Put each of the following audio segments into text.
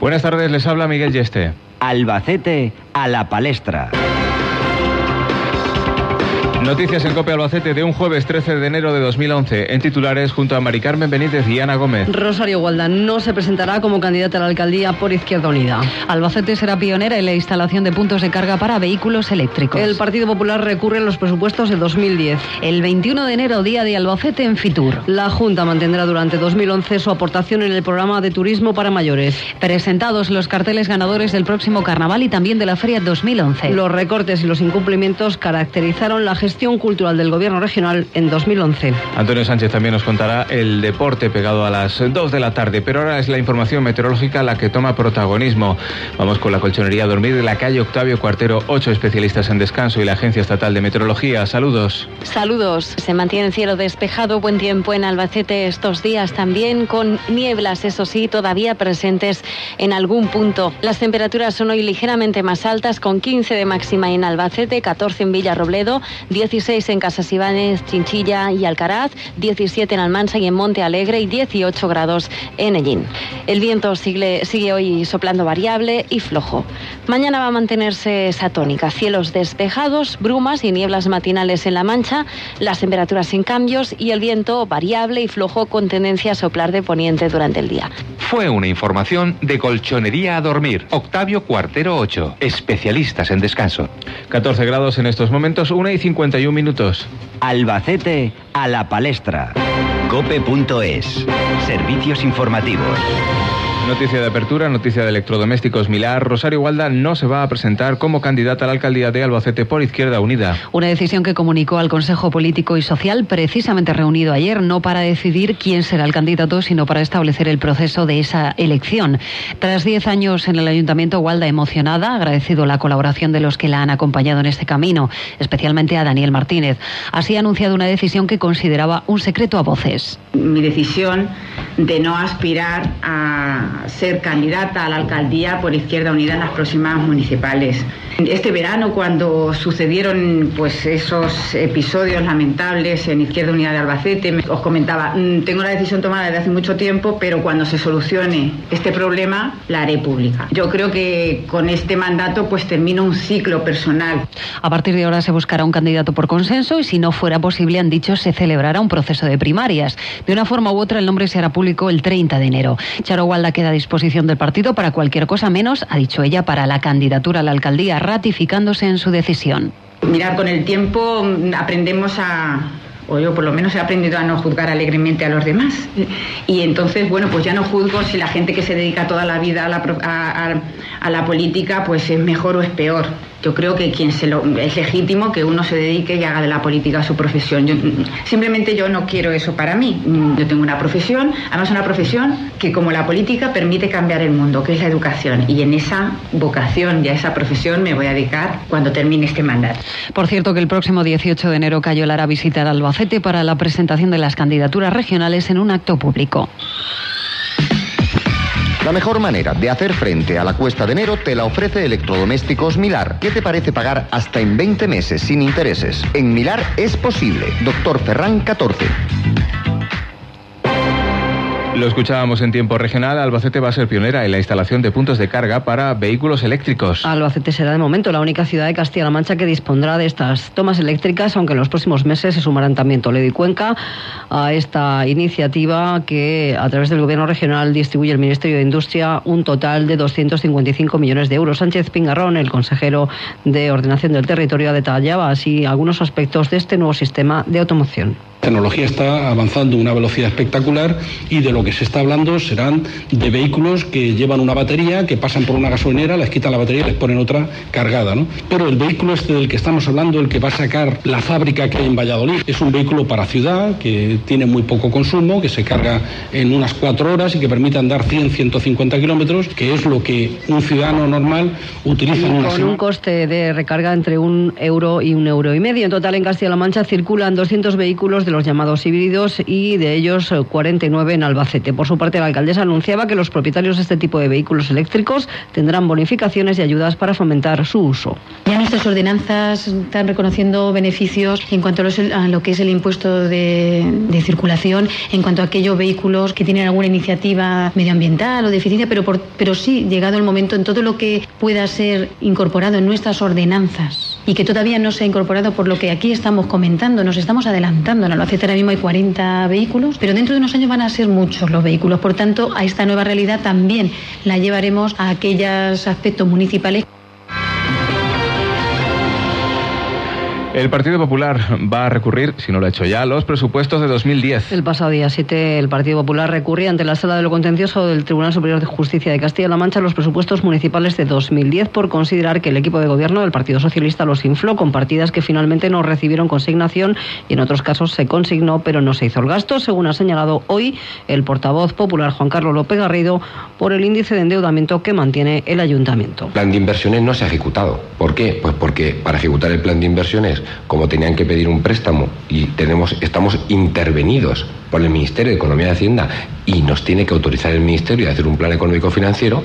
Buenas tardes, les habla Miguel Yeste. Albacete a la palestra. Noticias en Copia Albacete de un jueves 13 de enero de 2011. En titulares, junto a Mari Carmen Benítez y Ana Gómez. Rosario Gualda no se presentará como candidata a la alcaldía por Izquierda Unida. Albacete será pionera en la instalación de puntos de carga para vehículos eléctricos. El Partido Popular recurre a los presupuestos de 2010. El 21 de enero, día de Albacete en Fitur. La Junta mantendrá durante 2011 su aportación en el programa de turismo para mayores. Presentados los carteles ganadores del próximo carnaval y también de la Feria 2011. Los recortes y los incumplimientos caracterizaron la gestión cultural del gobierno regional en 2011. Antonio Sánchez también nos contará el deporte pegado a las 2 de la tarde, pero ahora es la información meteorológica la que toma protagonismo. Vamos con la colchonería a dormir de la calle Octavio Cuartero, ocho especialistas en descanso y la Agencia Estatal de Meteorología. Saludos. Saludos. Se mantiene el cielo despejado, buen tiempo en Albacete estos días también, con nieblas, eso sí, todavía presentes en algún punto. Las temperaturas son hoy ligeramente más altas, con 15 de máxima en Albacete, 14 en Villarrobledo, 16 en Casas Ibáñez, Chinchilla y Alcaraz, 17 en Almansa y en Monte Alegre y 18 grados en Ellín. El viento sigue, sigue hoy soplando variable y flojo. Mañana va a mantenerse esa tónica, cielos despejados, brumas y nieblas matinales en La Mancha, las temperaturas sin cambios y el viento variable y flojo con tendencia a soplar de poniente durante el día. Fue una información de Colchonería a Dormir. Octavio Cuartero 8. Especialistas en descanso. 14 grados en estos momentos, 1 y 51 minutos. Albacete a la palestra. Cope.es. Servicios informativos. Noticia de apertura, noticia de electrodomésticos Milar. Rosario Gualda no se va a presentar como candidata a la alcaldía de Albacete por Izquierda Unida. Una decisión que comunicó al Consejo Político y Social, precisamente reunido ayer, no para decidir quién será el candidato, sino para establecer el proceso de esa elección. Tras diez años en el Ayuntamiento, Gualda emocionada, ha agradecido la colaboración de los que la han acompañado en este camino, especialmente a Daniel Martínez. Así ha anunciado una decisión que consideraba un secreto a voces. Mi decisión de no aspirar a ser candidata a la alcaldía por Izquierda Unida en las próximas municipales. Este verano, cuando sucedieron pues esos episodios lamentables en Izquierda Unida de Albacete, os comentaba, "Mm, tengo la decisión tomada desde hace mucho tiempo, pero cuando se solucione este problema, la haré pública. Yo creo que con este mandato pues termino un ciclo personal. A partir de ahora se buscará un candidato por consenso y si no fuera posible, han dicho, se celebrará un proceso de primarias. De una forma u otra, el nombre se hará público el 30 de enero. Charo Gualda queda a disposición del partido para cualquier cosa menos, ha dicho ella, para la candidatura a la alcaldía, ratificándose en su decisión. Mirar con el tiempo mm, aprendemos a o yo por lo menos he aprendido a no juzgar alegremente a los demás. Y entonces, bueno, pues ya no juzgo si la gente que se dedica toda la vida a la, a la política pues es mejor o es peor. Yo creo que quien es legítimo que uno se dedique y haga de la política su profesión. Simplemente yo no quiero eso para mí. Mm, Yo tengo una profesión, además una profesión que como la política permite cambiar el mundo, que es la educación. Y en esa vocación y a esa profesión me voy a dedicar cuando termine este mandato. Por cierto, que el próximo 18 de enero Cayo hará visitar Albacete para la presentación de las candidaturas regionales en un acto público. La mejor manera de hacer frente a la cuesta de enero te la ofrece Electrodomésticos Milar. ¿Qué te parece pagar hasta en 20 meses sin intereses? En Milar es posible. Doctor Ferran 14. Lo escuchábamos en tiempo regional. Albacete va a ser pionera en la instalación de puntos de carga para vehículos eléctricos. Albacete será de momento la única ciudad de Castilla-La Mancha que dispondrá de estas tomas eléctricas, aunque en los próximos meses se sumarán también Toledo y Cuenca a esta iniciativa que a través del Gobierno regional distribuye el Ministerio de Industria un total de 255 millones de euros. Sánchez Pingarrón, el consejero de Ordenación del Territorio, detallaba así algunos aspectos de este nuevo sistema de automoción. Tecnología está avanzando a una velocidad espectacular y de lo que se está hablando serán de vehículos que llevan una batería, que pasan por una gasolinera, les quitan la batería y les ponen otra cargada. ¿no? Pero el vehículo este del que estamos hablando, el que va a sacar la fábrica que hay en Valladolid, es un vehículo para ciudad que tiene muy poco consumo, que se carga en unas cuatro horas y que permite andar 100-150 kilómetros, que es lo que un ciudadano normal utiliza en una Con un coste de recarga entre un euro y un euro y medio. En total, en Castilla-La Mancha circulan 200 vehículos de los llamados híbridos y de ellos 49 eh, en Albacete. Por su parte, la alcaldesa anunciaba que los propietarios de este tipo de vehículos eléctricos tendrán bonificaciones y ayudas para fomentar su uso. Ya nuestras ordenanzas están reconociendo beneficios en cuanto a, lo que es el impuesto de, circulación, en cuanto a aquellos vehículos que tienen alguna iniciativa medioambiental o de eficiencia, pero, pero sí, llegado el momento, en todo lo que pueda ser incorporado en nuestras ordenanzas y que todavía no se ha incorporado por lo que aquí estamos comentando, nos estamos adelantando. En Albacete ahora mismo hay 40 vehículos, pero dentro de unos años van a ser muchos los vehículos. Por tanto, a esta nueva realidad también la llevaremos a aquellos aspectos municipales. El Partido Popular va a recurrir, si no lo ha hecho ya, a los presupuestos de 2010. El pasado día 7, el Partido Popular recurría ante la Sala de lo Contencioso del Tribunal Superior de Justicia de Castilla-La Mancha los presupuestos municipales de 2010 por considerar que el equipo de gobierno del Partido Socialista los infló con partidas que finalmente no recibieron consignación y en otros casos se consignó pero no se hizo el gasto, según ha señalado hoy el portavoz popular Juan Carlos López Garrido por el índice de endeudamiento que mantiene el ayuntamiento. El plan de inversiones no se ha ejecutado. ¿Por qué? Pues porque para ejecutar el plan de inversiones como tenían que pedir un préstamo y tenemos, estamos intervenidos por el Ministerio de Economía y Hacienda y nos tiene que autorizar el Ministerio a hacer un plan económico financiero,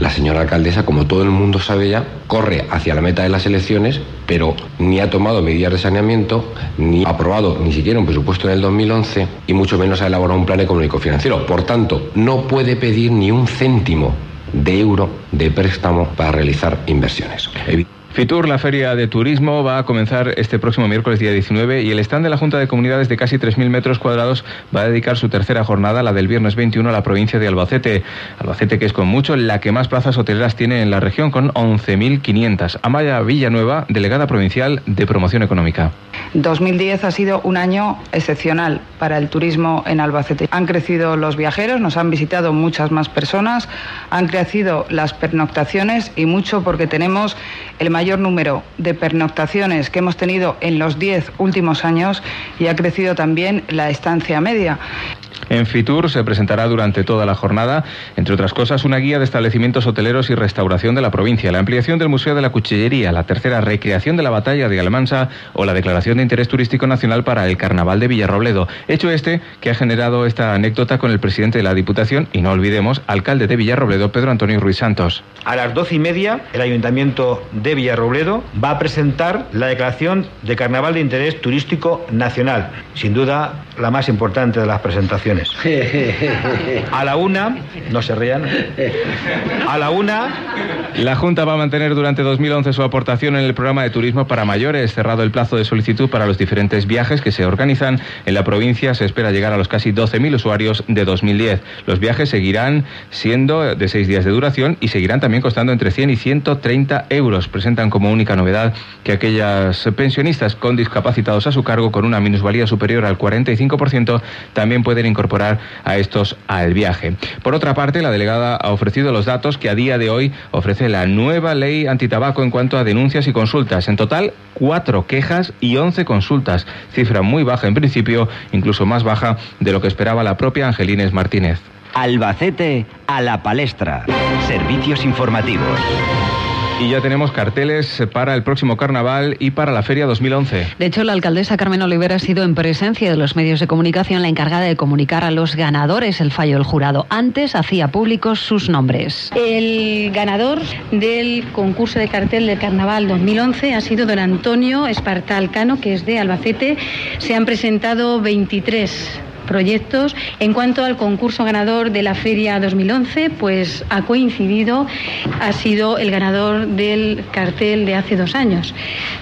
la señora alcaldesa, como todo el mundo sabe ya, corre hacia la meta de las elecciones, pero ni ha tomado medidas de saneamiento, ni ha aprobado ni siquiera un presupuesto en el 2011 y mucho menos ha elaborado un plan económico financiero. Por tanto, no puede pedir ni un céntimo de euro de préstamo para realizar inversiones. Fitur, la feria de turismo, va a comenzar este próximo miércoles día 19 y el stand de la Junta de Comunidades de casi 3.000 metros cuadrados va a dedicar su tercera jornada, la del viernes 21, a la provincia de Albacete. Albacete que es con mucho la que más plazas hoteleras tiene en la región con 11.500. Amaya Villanueva, delegada provincial de promoción económica. 2010 ha sido un año excepcional para el turismo en Albacete. Han crecido los viajeros, nos han visitado muchas más personas, han crecido las pernoctaciones y mucho porque tenemos el mayor número de pernoctaciones que hemos tenido en los 10 últimos años y ha crecido también la estancia media. En Fitur se presentará durante toda la jornada, entre otras cosas, una guía de establecimientos hoteleros y restauración de la provincia, la ampliación del Museo de la Cuchillería, la tercera recreación de la batalla de Almansa o la declaración de interés turístico nacional para el Carnaval de Villarrobledo. Hecho este que ha generado esta anécdota con el presidente de la Diputación y no olvidemos, alcalde de Villarrobledo, Pedro Antonio Ruiz Santos. A las doce y media, el Ayuntamiento de Villarrobledo va a presentar la declaración de Carnaval de interés turístico nacional. Sin duda, la más importante de las presentaciones. A la una, no se rían, a la una... La Junta va a mantener durante 2011 su aportación en el programa de turismo para mayores, cerrado el plazo de solicitud para los diferentes viajes que se organizan en la provincia. Se espera llegar a los casi 12.000 usuarios de 2010. Los viajes seguirán siendo de seis días de duración y seguirán también costando entre 100 y 130 euros. Presentan como única novedad que aquellas pensionistas con discapacitados a su cargo con una minusvalía superior al 45 también pueden incorporar a estos al viaje. Por otra parte, la delegada ha ofrecido los datos que a día de hoy ofrece la nueva ley antitabaco en cuanto a denuncias y consultas. En total, cuatro quejas y once consultas, cifra muy baja en principio, incluso más baja de lo que esperaba la propia Angelines Martínez. Albacete a la palestra. Servicios informativos. Y ya tenemos carteles para el próximo carnaval y para la Feria 2011. De hecho, la alcaldesa Carmen Olivera ha sido en presencia de los medios de comunicación la encargada de comunicar a los ganadores el fallo del jurado. Antes hacía públicos sus nombres. El ganador del concurso de cartel del carnaval 2011 ha sido don Antonio Espartal Cano, que es de Albacete. Se han presentado 23 proyectos. En cuanto al concurso ganador de la Feria 2011, pues ha coincidido, ha sido el ganador del cartel de hace dos años,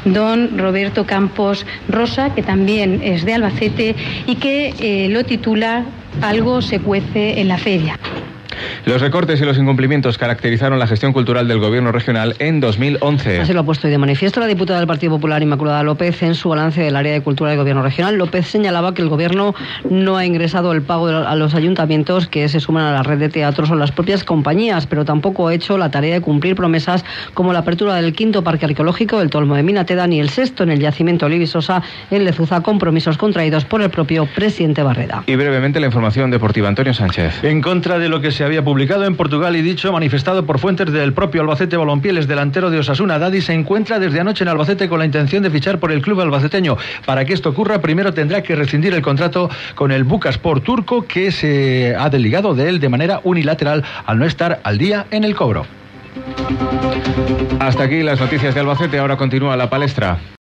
don Roberto Campos Rosa, que también es de Albacete y que eh, lo titula Algo se cuece en la feria. Los recortes y los incumplimientos caracterizaron la gestión cultural del gobierno regional en 2011. Así lo ha puesto hoy de manifiesto la diputada del Partido Popular Inmaculada López en su balance del área de cultura del gobierno regional. López señalaba que el gobierno no ha ingresado el pago a los ayuntamientos que se suman a la red de teatros o las propias compañías, pero tampoco ha hecho la tarea de cumplir promesas como la apertura del quinto parque arqueológico, el Tolmo de Minateda, ni el sexto en el yacimiento Olivisosa en Lezuza, compromisos contraídos por el propio presidente Barreda. Y brevemente la información deportiva. Antonio Sánchez. En contra de lo que se había publicado en Portugal y dicho manifestado por fuentes del propio Albacete Balompié, delantero de Osasuna, Dadi se encuentra desde anoche en Albacete con la intención de fichar por el club albaceteño. Para que esto ocurra, primero tendrá que rescindir el contrato con el Bucaspor turco que se ha desligado de él de manera unilateral al no estar al día en el cobro. Hasta aquí las noticias de Albacete, ahora continúa la palestra.